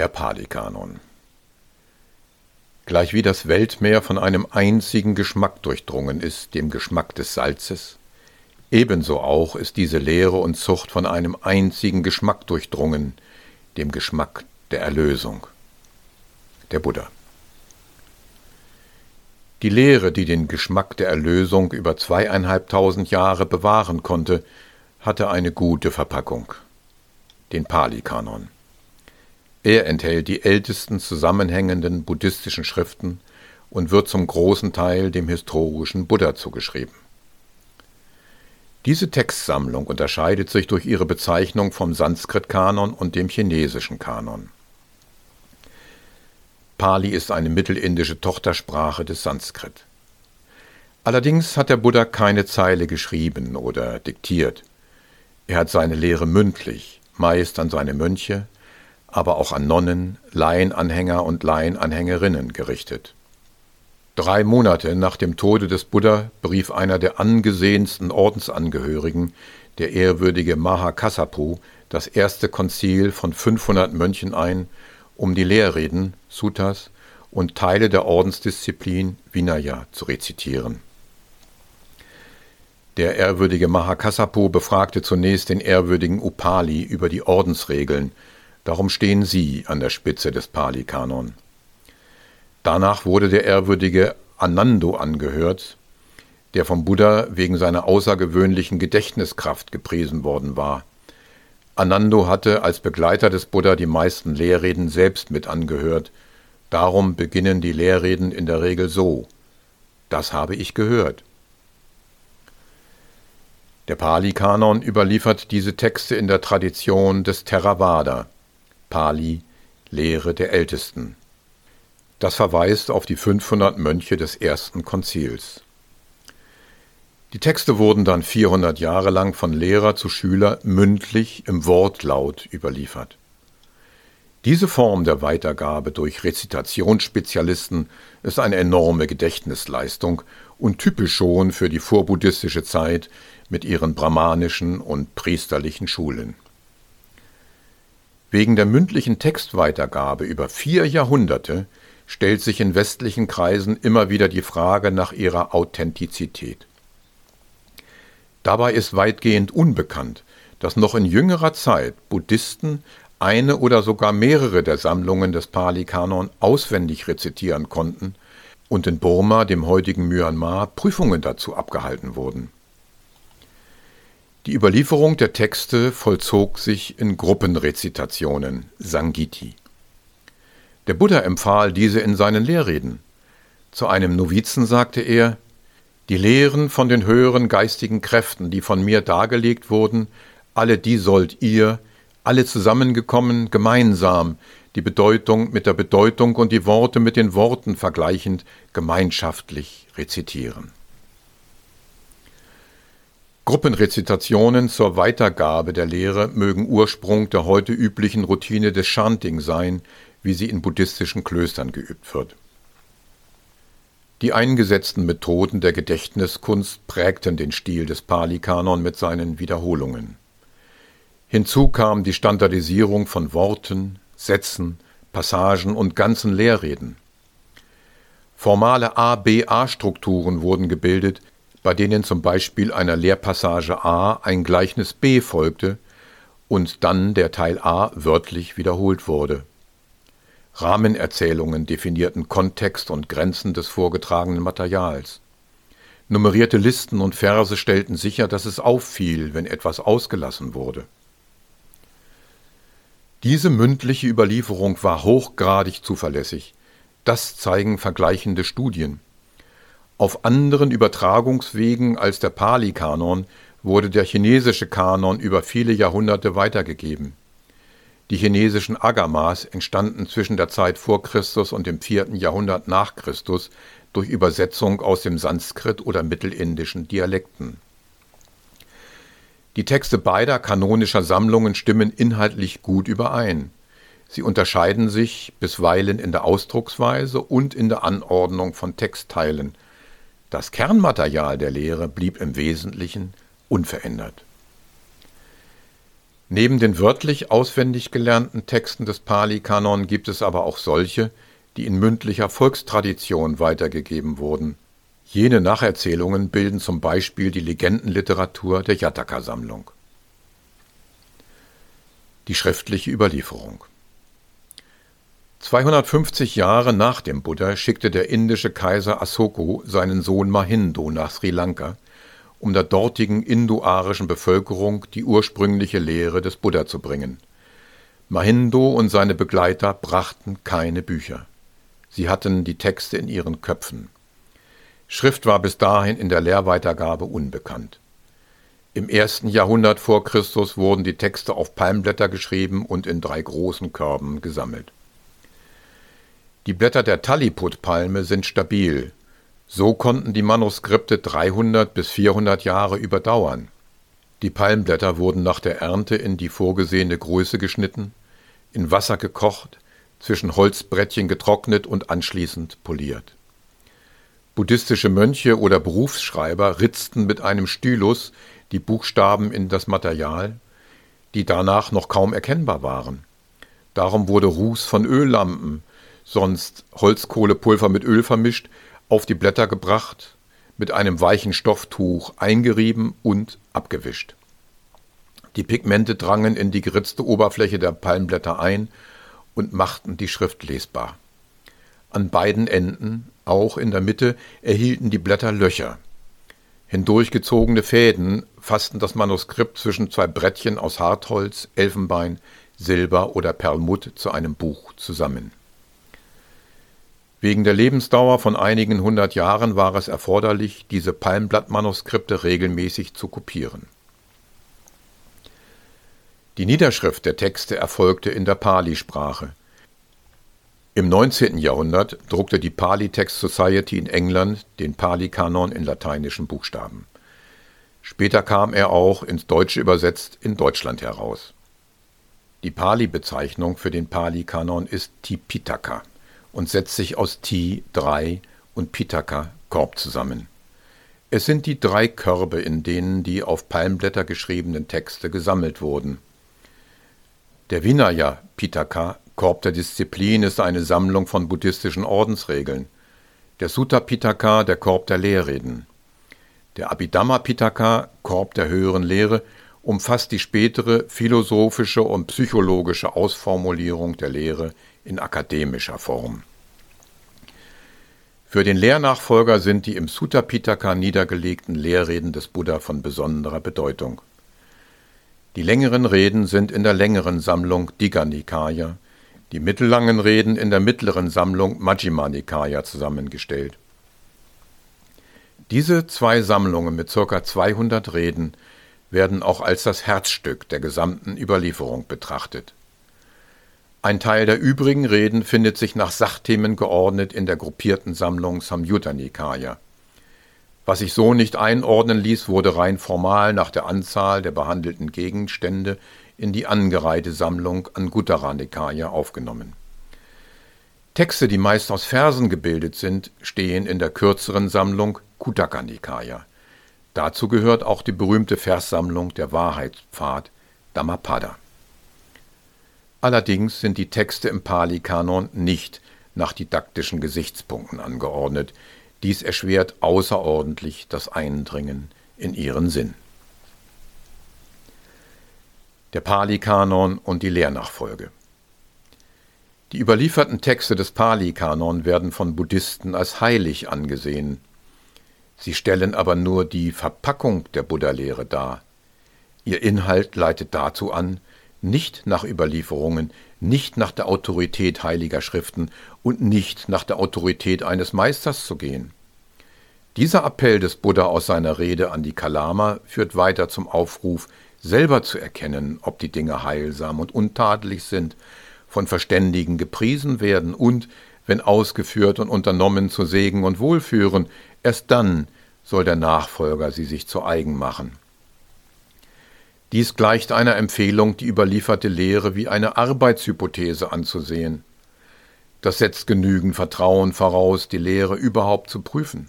Der Pali-Kanon. Gleichwie das Weltmeer von einem einzigen Geschmack durchdrungen ist, dem Geschmack des Salzes, ebenso auch ist diese Lehre und Zucht von einem einzigen Geschmack durchdrungen, dem Geschmack der Erlösung. Der Buddha. Die Lehre, die den Geschmack der Erlösung über zweieinhalbtausend Jahre bewahren konnte, hatte eine gute Verpackung. Den Pali-Kanon. Er enthält die ältesten zusammenhängenden buddhistischen Schriften und wird zum großen Teil dem historischen Buddha zugeschrieben. Diese Textsammlung unterscheidet sich durch ihre Bezeichnung vom Sanskrit-Kanon und dem chinesischen Kanon. Pali ist eine mittelindische Tochtersprache des Sanskrit. Allerdings hat der Buddha keine Zeile geschrieben oder diktiert. Er hat seine Lehre mündlich, meist an seine Mönche, aber auch an Nonnen, Laienanhänger und Laienanhängerinnen gerichtet. Drei Monate nach dem Tode des Buddha berief einer der angesehensten Ordensangehörigen, der ehrwürdige Mahakassapu, das erste Konzil von 500 Mönchen ein, um die Lehrreden, Suttas und Teile der Ordensdisziplin Vinaya zu rezitieren. Der ehrwürdige Mahakassapu befragte zunächst den ehrwürdigen Upali über die Ordensregeln, Darum stehen Sie an der Spitze des Pali-Kanon. Danach wurde der ehrwürdige Anando angehört, der vom Buddha wegen seiner außergewöhnlichen Gedächtniskraft gepriesen worden war. Anando hatte als Begleiter des Buddha die meisten Lehrreden selbst mit angehört, darum beginnen die Lehrreden in der Regel so Das habe ich gehört. Der Pali-Kanon überliefert diese Texte in der Tradition des Theravada. Pali, Lehre der Ältesten. Das verweist auf die 500 Mönche des ersten Konzils. Die Texte wurden dann 400 Jahre lang von Lehrer zu Schüler mündlich im Wortlaut überliefert. Diese Form der Weitergabe durch Rezitationsspezialisten ist eine enorme Gedächtnisleistung und typisch schon für die vorbuddhistische Zeit mit ihren brahmanischen und priesterlichen Schulen. Wegen der mündlichen Textweitergabe über vier Jahrhunderte stellt sich in westlichen Kreisen immer wieder die Frage nach ihrer Authentizität. Dabei ist weitgehend unbekannt, dass noch in jüngerer Zeit Buddhisten eine oder sogar mehrere der Sammlungen des Pali-Kanon auswendig rezitieren konnten und in Burma, dem heutigen Myanmar, Prüfungen dazu abgehalten wurden. Die Überlieferung der Texte vollzog sich in Gruppenrezitationen (Sangiti). Der Buddha empfahl diese in seinen Lehrreden. Zu einem Novizen sagte er: Die Lehren von den höheren geistigen Kräften, die von mir dargelegt wurden, alle die sollt ihr, alle zusammengekommen, gemeinsam, die Bedeutung mit der Bedeutung und die Worte mit den Worten vergleichend, gemeinschaftlich rezitieren Gruppenrezitationen zur Weitergabe der Lehre mögen Ursprung der heute üblichen Routine des Chanting sein, wie sie in buddhistischen Klöstern geübt wird. Die eingesetzten Methoden der Gedächtniskunst prägten den Stil des Pali-Kanon mit seinen Wiederholungen. Hinzu kam die Standardisierung von Worten, Sätzen, Passagen und ganzen Lehrreden. Formale A-B-A-Strukturen wurden gebildet, bei denen zum Beispiel einer Lehrpassage A ein Gleichnis B folgte und dann der Teil A wörtlich wiederholt wurde. Rahmenerzählungen definierten Kontext und Grenzen des vorgetragenen Materials. Nummerierte Listen und Verse stellten sicher, dass es auffiel, wenn etwas ausgelassen wurde. Diese mündliche Überlieferung war hochgradig zuverlässig. Das zeigen vergleichende Studien. Auf anderen Übertragungswegen als der Pali-Kanon wurde der chinesische Kanon über viele Jahrhunderte weitergegeben. Die chinesischen Agamas entstanden zwischen der Zeit vor Christus und dem vierten Jahrhundert nach Christus durch Übersetzung aus dem Sanskrit oder mittelindischen Dialekten. Die Texte beider kanonischer Sammlungen stimmen inhaltlich gut überein. Sie unterscheiden sich bisweilen in der Ausdrucksweise und in der Anordnung von Textteilen – das Kernmaterial der Lehre blieb im Wesentlichen unverändert. Neben den wörtlich auswendig gelernten Texten des Pali-Kanon gibt es aber auch solche, die in mündlicher Volkstradition weitergegeben wurden. Jene Nacherzählungen bilden zum Beispiel die Legendenliteratur der Jataka-Sammlung. Die schriftliche Überlieferung 250 Jahre nach dem Buddha schickte der indische Kaiser Asoko seinen Sohn Mahindo nach Sri Lanka, um der dortigen indoarischen Bevölkerung die ursprüngliche Lehre des Buddha zu bringen. Mahindo und seine Begleiter brachten keine Bücher. Sie hatten die Texte in ihren Köpfen. Schrift war bis dahin in der Lehrweitergabe unbekannt. Im ersten Jahrhundert vor Christus wurden die Texte auf Palmblätter geschrieben und in drei großen Körben gesammelt. Die Blätter der Talliput-Palme sind stabil. So konnten die Manuskripte 300 bis 400 Jahre überdauern. Die Palmblätter wurden nach der Ernte in die vorgesehene Größe geschnitten, in Wasser gekocht, zwischen Holzbrettchen getrocknet und anschließend poliert. Buddhistische Mönche oder Berufsschreiber ritzten mit einem Stylus die Buchstaben in das Material, die danach noch kaum erkennbar waren. Darum wurde Ruß von Öllampen, sonst Holzkohlepulver mit Öl vermischt, auf die Blätter gebracht, mit einem weichen Stofftuch eingerieben und abgewischt. Die Pigmente drangen in die geritzte Oberfläche der Palmblätter ein und machten die Schrift lesbar. An beiden Enden auch in der Mitte erhielten die Blätter Löcher. Hindurchgezogene Fäden fassten das Manuskript zwischen zwei Brettchen aus Hartholz, Elfenbein, Silber oder Perlmutt zu einem Buch zusammen. Wegen der Lebensdauer von einigen hundert Jahren war es erforderlich, diese Palmblattmanuskripte regelmäßig zu kopieren. Die Niederschrift der Texte erfolgte in der Pali-Sprache. Im 19. Jahrhundert druckte die Pali Text Society in England den Pali-Kanon in lateinischen Buchstaben. Später kam er auch ins Deutsche übersetzt in Deutschland heraus. Die Pali-Bezeichnung für den Pali-Kanon ist Tipitaka und setzt sich aus Ti, drei und Pitaka, Korb zusammen. Es sind die drei Körbe, in denen die auf Palmblätter geschriebenen Texte gesammelt wurden. Der Vinaya Pitaka Korb der Disziplin ist eine Sammlung von buddhistischen Ordensregeln, der Sutta Pitaka der Korb der Lehrreden. Der Abhidhamma Pitaka Korb der höheren Lehre umfasst die spätere philosophische und psychologische Ausformulierung der Lehre in akademischer Form. Für den Lehrnachfolger sind die im Sutta Pitaka niedergelegten Lehrreden des Buddha von besonderer Bedeutung. Die längeren Reden sind in der längeren Sammlung Digha Nikaya, die mittellangen Reden in der mittleren Sammlung Majjhima Nikaya zusammengestellt. Diese zwei Sammlungen mit ca. 200 Reden werden auch als das Herzstück der gesamten Überlieferung betrachtet. Ein Teil der übrigen Reden findet sich nach Sachthemen geordnet in der gruppierten Sammlung Samyutta Nikaya. Was sich so nicht einordnen ließ, wurde rein formal nach der Anzahl der behandelten Gegenstände in die angereihte Sammlung Anguttara Nikaya aufgenommen. Texte, die meist aus Versen gebildet sind, stehen in der kürzeren Sammlung Kutaka Nikaya. Dazu gehört auch die berühmte Verssammlung der Wahrheitspfad Dhammapada. Allerdings sind die Texte im Pali-Kanon nicht nach didaktischen Gesichtspunkten angeordnet. Dies erschwert außerordentlich das Eindringen in ihren Sinn der Pali-Kanon und die Lehrnachfolge. Die überlieferten Texte des Pali-Kanon werden von Buddhisten als heilig angesehen. Sie stellen aber nur die Verpackung der Buddha-Lehre dar. Ihr Inhalt leitet dazu an, nicht nach Überlieferungen, nicht nach der Autorität heiliger Schriften und nicht nach der Autorität eines Meisters zu gehen. Dieser Appell des Buddha aus seiner Rede an die Kalama führt weiter zum Aufruf, selber zu erkennen, ob die Dinge heilsam und untadelig sind, von Verständigen gepriesen werden und, wenn ausgeführt und unternommen, zu Segen und Wohlführen, erst dann soll der Nachfolger sie sich zu eigen machen. Dies gleicht einer Empfehlung, die überlieferte Lehre wie eine Arbeitshypothese anzusehen. Das setzt genügend Vertrauen voraus, die Lehre überhaupt zu prüfen.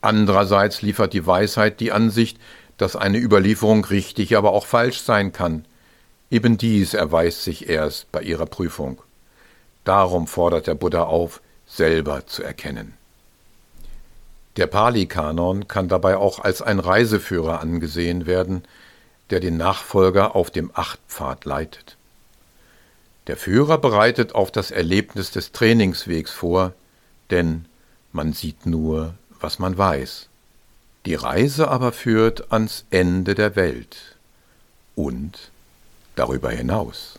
Andererseits liefert die Weisheit die Ansicht, dass eine Überlieferung richtig, aber auch falsch sein kann. Eben dies erweist sich erst bei ihrer Prüfung. Darum fordert der Buddha auf, selber zu erkennen. Der Pali-Kanon kann dabei auch als ein Reiseführer angesehen werden, der den Nachfolger auf dem Achtpfad leitet. Der Führer bereitet auf das Erlebnis des Trainingswegs vor, denn man sieht nur, was man weiß. Die Reise aber führt ans Ende der Welt und darüber hinaus.